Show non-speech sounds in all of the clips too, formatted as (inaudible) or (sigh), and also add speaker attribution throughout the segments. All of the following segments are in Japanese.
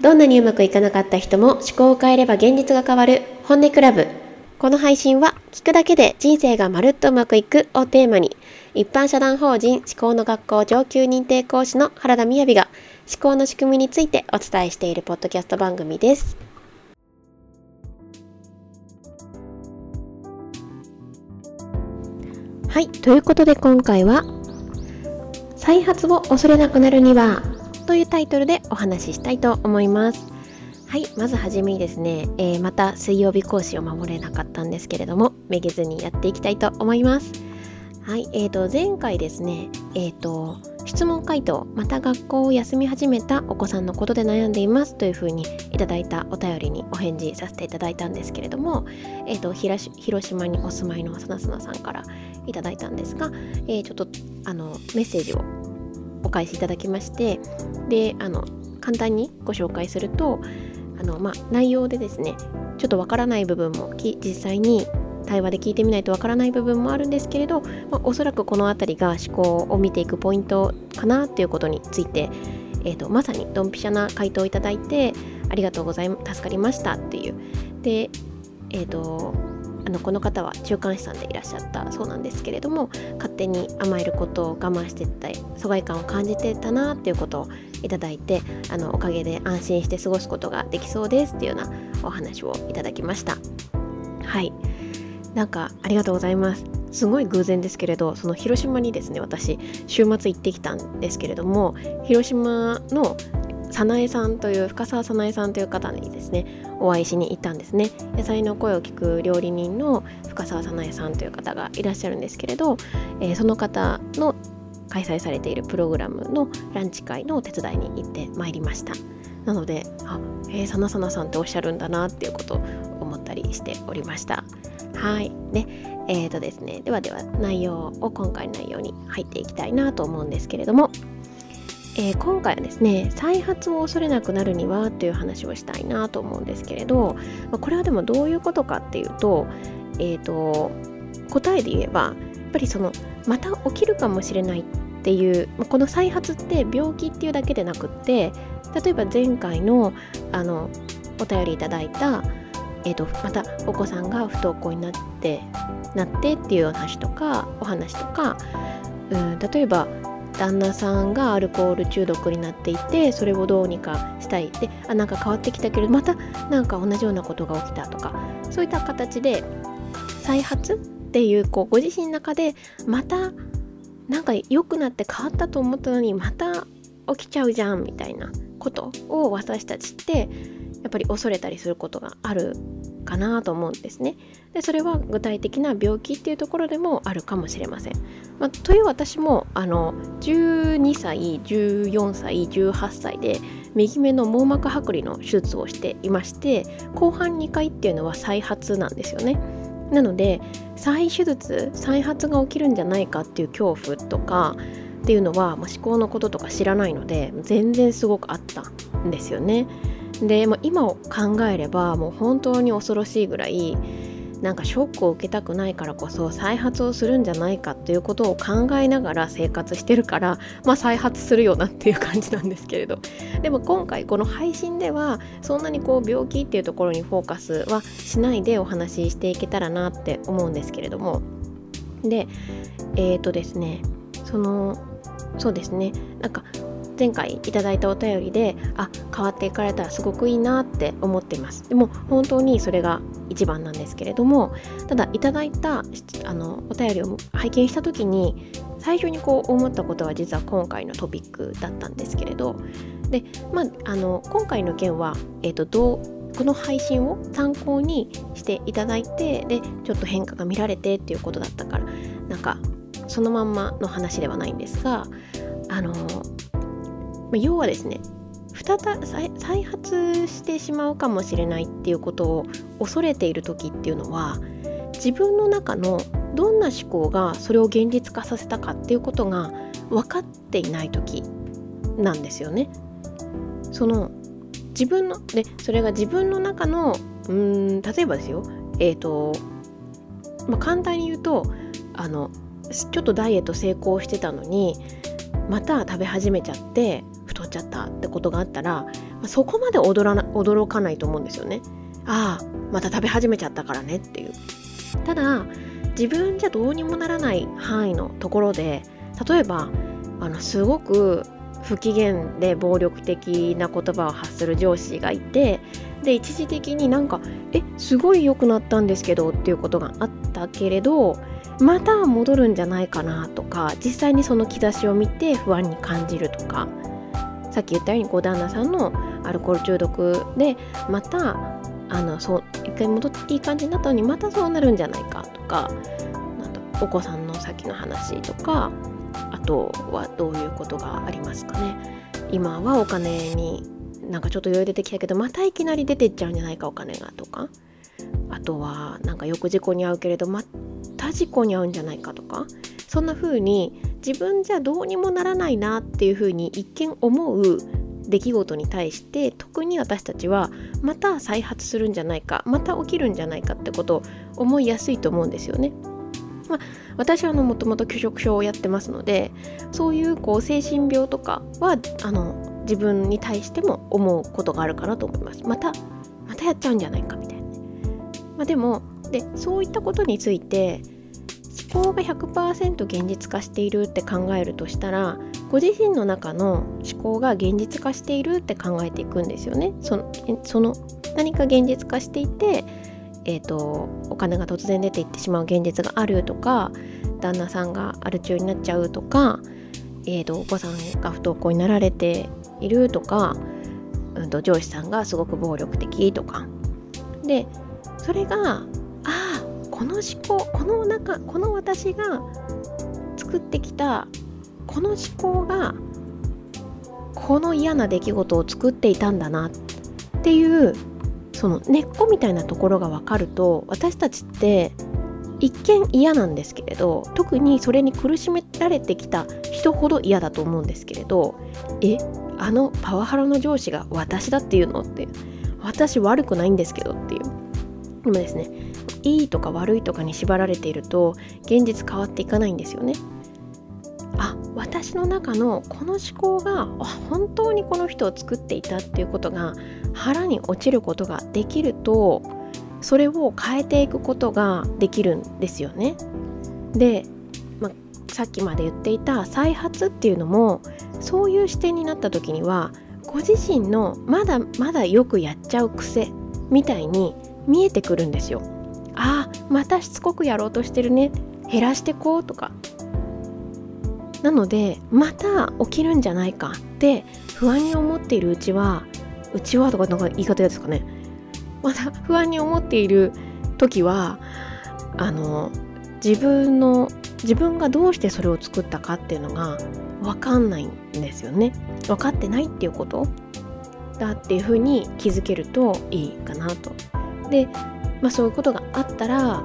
Speaker 1: どんなにうまくいかなかった人も思考を変えれば現実が変わる本音クラブ。この配信は聞くだけで人生がまるっとうまくいくをテーマに一般社団法人思考の学校上級認定講師の原田みやびが思考の仕組みについてお伝えしているポッドキャスト番組です。はいということで今回は再発を恐れなくなるにはというタイトルでお話ししたいと思います。はいまずはじめにですね、えー、また水曜日講師を守れなかったんですけれどもめげずにやっていきたいと思います。はい、えーと前回ですね、えーと質問回答また学校を休み始めたお子さんのことで悩んでいますというふうにいただいたお便りにお返事させていただいたんですけれども、えーと、広島にお住まいのさなさなさんからいただいたんですが、えー、ちょっとあのメッセージをお返しいただきましてであの簡単にご紹介するとあの、まあ、内容でですねちょっとわからない部分も実際に対話で聞いてみないとわからない部分もあるんですけれど、まあ、おそらくこの辺りが思考を見ていくポイントかなということについて、えーと、まさにドンピシャな回答をいただいてありがとうございます助かりましたっていう。でえっ、ー、とあのこの方は中間資産でいらっしゃったそうなんですけれども勝手に甘えることを我慢してた疎外感を感じてたなっていうことをいただいてあのおかげで安心して過ごすことができそうですっていうようなお話をいただきました。はい。なんかありがとうございます。すごい偶然ですけれどその広島にですね私週末行ってきたんですけれども広島の早苗さんという深澤早苗さんという方にですねお会いしに行ったんですね。野菜の声を聞く料理人の深澤早苗さんという方がいらっしゃるんですけれど、えー、その方の開催されているプログラムのランチ会のお手伝いに行ってまいりました。なのであえー、さなさなさんっておっしゃるんだなっていうことを思ったりしておりました。はい。でえーとですね。ではでは内容を今回の内容に入っていきたいなと思うんですけれども。えー、今回はですね再発を恐れなくなるにはという話をしたいなと思うんですけれど、これはでもどういうことかっていうと,、えーと、答えで言えばやっぱりそのまた起きるかもしれないっていうこの再発って病気っていうだけでなくって例えば前回のあのお便りいただいた、えーと、またお子さんが不登校になってなってっていう話とかお話とかうん例えば旦那さんがアルコール中毒になっていてそれをどうにかしたい。であなんか変わってきたけどまたなんか同じようなことが起きたとか。そういった形で再発っていうこうご自身の中でまたなんか良くなって変わったと思ったのにまた起きちゃうじゃんみたいなことを私たちってやっぱり恐れたりすることがあるかなと思うんですね。でそれは具体的な病気っていうところでもあるかもしれません。まあ、という私もあの12歳14歳18歳で右目の網膜剥離の手術をしていまして後半2回っていうのは再発なんですよね。なので再手術再発が起きるんじゃないかっていう恐怖とかっていうのは、まあ、思考のこととか知らないので全然すごくあったんですよね。で、まあ、今を考えればもう本当に恐ろしいぐらいなんかショックを受けたくないからこそ再発をするんじゃないかっていうことを考えながら生活してるからまあ再発するよなっていう感じなんですけれど。でも今回この配信ではそんなにこう病気っていうところにフォーカスはしないでお話ししていけたらなって思うんですけれども。でえっ、ー、とですねそのそうですね。なんか前回いただいたお便りであ変わっていかれたらすごくいいなって思っています。でも本当にそれが一番なんですけれどもただいただいたあのお便りを拝見した時に最初にこう思ったことは実は今回のトピックだったんですけれどでまああの今回の件は、えーと、どうこの配信を参考にしていただいてでちょっと変化が見られてっていうことだったからなんかそのまんまの話ではないんですがあのま要はですね再再発してしまうかもしれないっていうことを恐れている時っていうのは自分の中のどんな思考がそれを現実化させたかっていうことが分かっていない時なんですよね。その自分のでそれが自分の中のうん例えばですよえっ、ー、と、まあ、簡単に言うとあのちょっとダイエット成功してたのにまた食べ始めちゃって取っちゃったってことがあったら、そこまで驚ら驚かないと思うんですよね。ああまた食べ始めちゃったからねっていう。ただ自分じゃどうにもならない範囲のところで例えばあのすごく不機嫌で暴力的な言葉を発する上司がいてで一時的になんか「えすごい良くなったんですけど」っていうことがあったけれどまた戻るんじゃないかなとか実際にその兆しを見て不安に感じるとかさっき言ったようにご旦那さんのアルコール中毒でまたあのそう一回戻っていい感じになったのにまたそうなるんじゃないかとかなんとお子さんの先の話とかあとはどういうことがありますかね。今はお金になんかちょっと余裕出てきたけどまたいきなり出てっちゃうんじゃないかお金がとか。あとはなんかよく事故に遭うけれどまた事故に遭うんじゃないかとか。そんな風に自分じゃどうにもならないなっていう風に一見思う出来事に対して特に私たちはまた再発するんじゃないかまた起きるんじゃないかってことを思いやすいと思うんですよね。まあ、私はもともと拒食症をやってますのでそういうこう精神病とかはあの自分に対しても思うことがあるかなと思います。またまたやっちゃうんじゃないかみたいな、まあ、でもでそういったことについて考が100%現実化しているって考えるとしたらご自身の中の思考が現実化しているって考えていくんですよね。そのその何か現実化していてえーと、お金が突然出ていってしまう現実があるとか旦那さんがアル中になっちゃうとか、えーと、お子さんが不登校になられているとか、うんと、上司さんがすごく暴力的とかでそれがああこの思考この中この私が作ってきたこの思考がこの嫌な出来事を作っていたんだなっていうその根っこみたいなところが分かると私たちって一見嫌なんですけれど特にそれに苦しめられてきた人ほど嫌だと思うんですけれどえあのパワハラの上司が私だっていうのって私悪くないんですけどっていう。でもですねいいとか悪いとかに縛られていると現実変わっていかないんですよねあ私の中のこの思考が本当にこの人を作っていたっていうことが腹に落ちることができるとそれを変えていくことができるんですよね。で、まあ、さっきまで言っていた再発っていうのもそういう視点になった時にはご自身のまだまだよくやっちゃう癖みたいに見えてくるんですよ。またしつこくやろうとしてるね。減らしてこうとか。なのでまた起きるんじゃないかって不安に思っているうちはうちはとかなんか言い方ですかね。また不安に思っている時はあの自分の自分がどうしてそれを作ったかっていうのが分かんないんですよね。分かってないっていうこと？だっていうふうに気づけるといいかなと。で、まあ、そういうことがあったら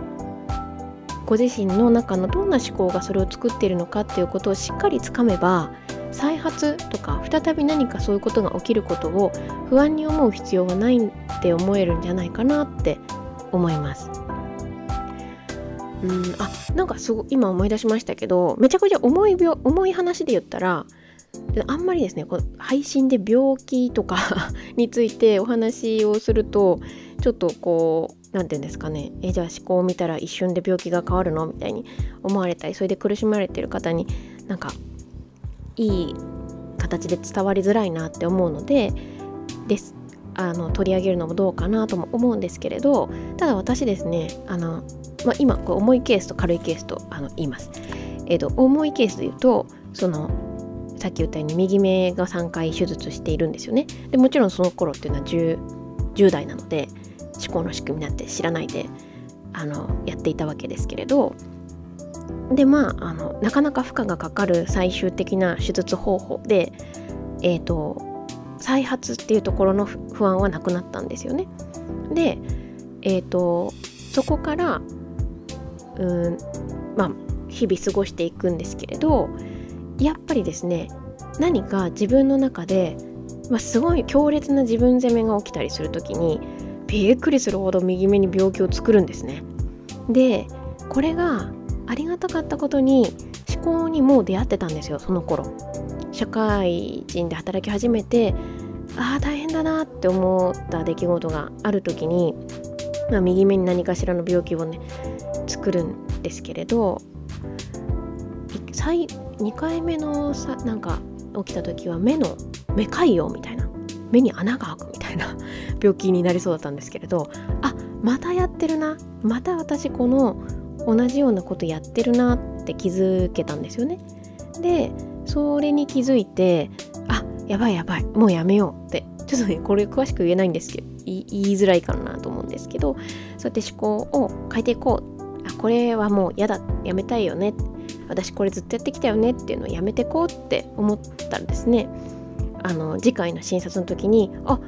Speaker 1: ご自身の中のどんな思考がそれを作っているのかっていうことをしっかりつかめば再発とか再び何かそういうことが起きることを不安に思う必要はないって思えるんじゃないかなって思います。うんあなんかすご今思い出しましたけどめちゃくちゃ重い病重い話で言ったらあんまりですねこ配信で病気とか (laughs) についてお話をするとちょっとこう何て言うんですかねえじゃあ思考を見たら一瞬で病気が変わるのみたいに思われたりそれで苦しまれてる方になんかいい形で伝わりづらいなって思うのでですあの取り上げるのもどうかなとも思うんですけれどただ私ですねあの、まあ、今こう重いケースと軽いケースとあの言います。えーと、重いケースで言うとそのさっき言ったように右目が3回手術しているんですよね。でもちろんその頃っていうのは 10, 10代なので思考の仕組みなんて知らないであのやっていたわけですけれどでまああのなかなか負荷がかかる最終的な手術方法で、えーと、再発っていうところの不安はなくなったんですよね。で、えーと、そこからうんまあ日々過ごしていくんですけれどやっぱりですね何か自分の中で、まあ、すごい強烈な自分責めが起きたりする時にびっくりするほど右目に病気を作るんですね。でこれがありがたかったことに思考にも出会ってたんですよその頃。社会人で働き始めてああ大変だなって思った出来事がある時に、まあ、右目に何かしらの病気をね作るんですけれど2回目のさなんか起きた時は目の目潰瘍みたいな。目に穴が開くみたいな。病気になりそうだったんですけれどあまたやってるなまた私この同じようなことやってるなって気づけたんですよね。でそれに気づいてあやばいやばいもうやめようってちょっとねこれ詳しく言えないんですけど言いづらいかなと思うんですけどそうやって思考を変えていこう。あこれはもう嫌だやめたいよね。私これずっとやってきたよねっていうのをやめていこうって思ったんですね。あの次回の診察の時にあ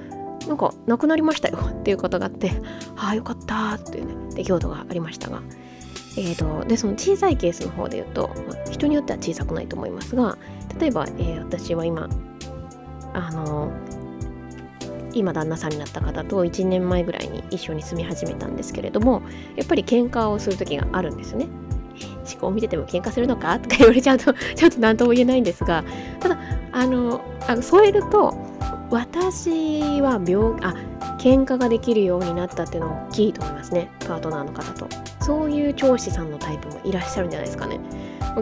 Speaker 1: なんかなくなりましたよっていうことがあってああよかったっていうね出来事がありましたがえーと、でその小さいケースの方で言うと、まあ、人によっては小さくないと思いますが例えば、えー、私は今あの今旦那さんになった方と1年前ぐらいに一緒に住み始めたんですけれどもやっぱり喧嘩をする時があるんですね。思考を見てても喧嘩するのかとか言われちゃうとちょっと何とも言えないんですがただあのあの添えると私は病あ喧嘩ができるようになったっていうのは大きいと思いますね。パートナーの方と。そういう教師さんのタイプもいらっしゃるんじゃないですかね。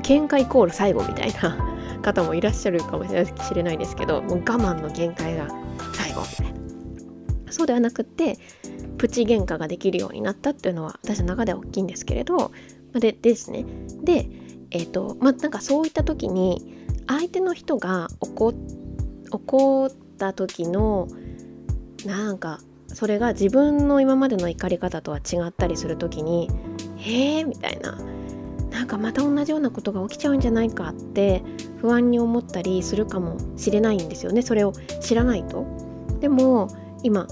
Speaker 1: 喧嘩イコール最後みたいな (laughs) 方もいらっしゃるかもしれないですけどもう我慢の限界が最後みたいな。そうではなくってプチ喧嘩ができるようになったっていうのは私の中では大きいんですけれどでですね。でえっ、ー、とまあなんかそういった時に相手の人が怒って怒った時のなんかそれが自分の今までの怒り方とは違ったりする時に「へえ」みたいななんかまた同じようなことが起きちゃうんじゃないかって不安に思ったりするかもしれないんですよねそれを知らないと。でも今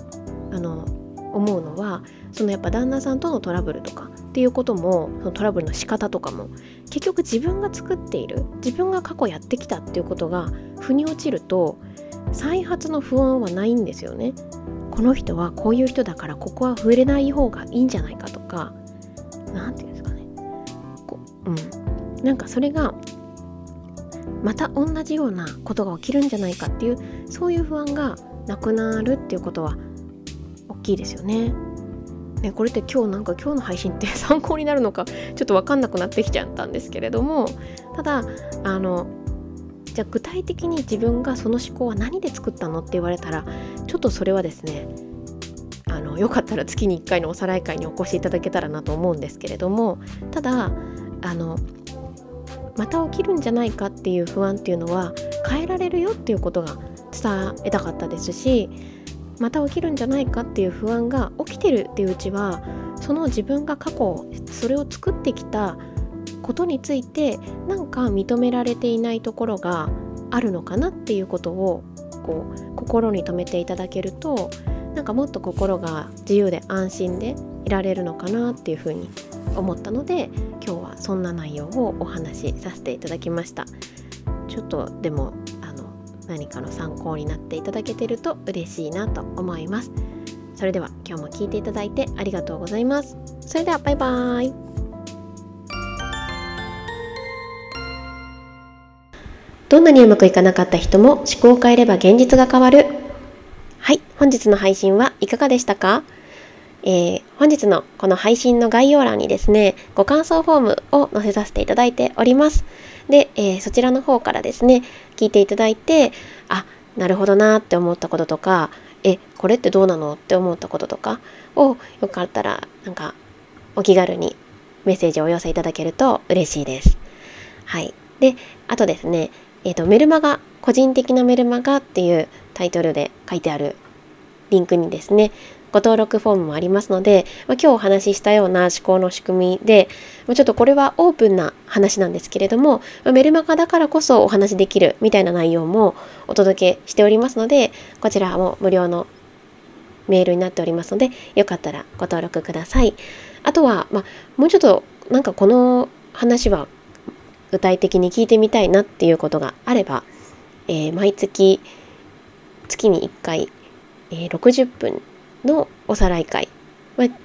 Speaker 1: あの思うのはそのやっぱ旦那さんとのトラブルとかっていうこともそのトラブルの仕方とかも結局自分が作っている自分が過去やってきたっていうことが腑に落ちると再発の不安はないんですよね。この人はこういう人だからここは触れない方がいいんじゃないかとか何て言うんですかねこうんなんかそれがまた同じようなことが起きるんじゃないかっていうそういう不安がなくなるっていうことは大きいですよね。ねこれって今日なんか今日の配信って (laughs) 参考になるのかちょっと分かんなくなってきちゃったんですけれどもただあのじゃあ具体的に自分がその思考は何で作ったのって言われたらちょっとそれはですねあのよかったら月に1回のおさらい会にお越しいただけたらなと思うんですけれどもただあのまた起きるんじゃないかっていう不安っていうのは変えられるよっていうことが伝えたかったですしまた起きるんじゃないかっていう不安が起きてるっていううちはその自分が過去それを作ってきたことについてなんか認められていないところがあるのかなっていうことをこう心に留めていただけるとなんかもっと心が自由で安心でいられるのかなっていうふうに思ったので今日はそんな内容をお話しさせていただきました。ちょっとでもあの何かの参考になっていただけてると嬉しいなと思います。それでは今日も聞いていただいてありがとうございます。それではバイバーイ。どんなにうまくいかなかった人も思考を変えれば現実が変わる。はい、本日の配信はいかがでしたか？えー、本日のこの配信の概要欄にですね、ご感想フォームを載せさせていただいております。で、えー、そちらの方からですね、聞いていただいて、あ、なるほどなって思ったこととか、え、これってどうなのって思ったこととかをよかったら、なんか、お気軽にメッセージをお寄せいただけると嬉しいです。はい。で、あとですね、えーと、メルマガ個人的なメルマガっていうタイトルで書いてあるリンクにですねご登録フォームもありますので、まあ、今日お話ししたような思考の仕組みで、まあ、ちょっとこれはオープンな話なんですけれども、まあ、メルマガだからこそお話できるみたいな内容もお届けしておりますのでこちらも無料のメールになっておりますのでよかったらご登録ください。あとは、ま、もうちょっとなんかこの話は具体的に聞いてみたいなっていうことがあれば、えー、毎月月に1回、えー、60分のおさらい会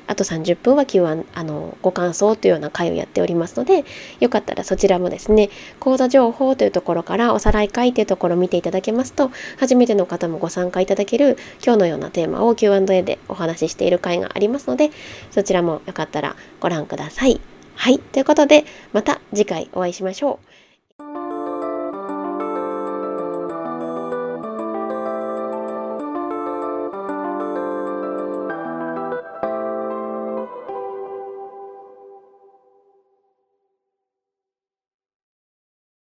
Speaker 1: あと30分は Q&A あのご感想というような会をやっておりますのでよかったらそちらもですね講座情報というところからおさらい会というところを見ていただけますと初めての方もご参加いただける今日のようなテーマを Q&A でお話ししている会がありますのでそちらもよかったらご覧ください。はいということでまた次回お会いしましょう。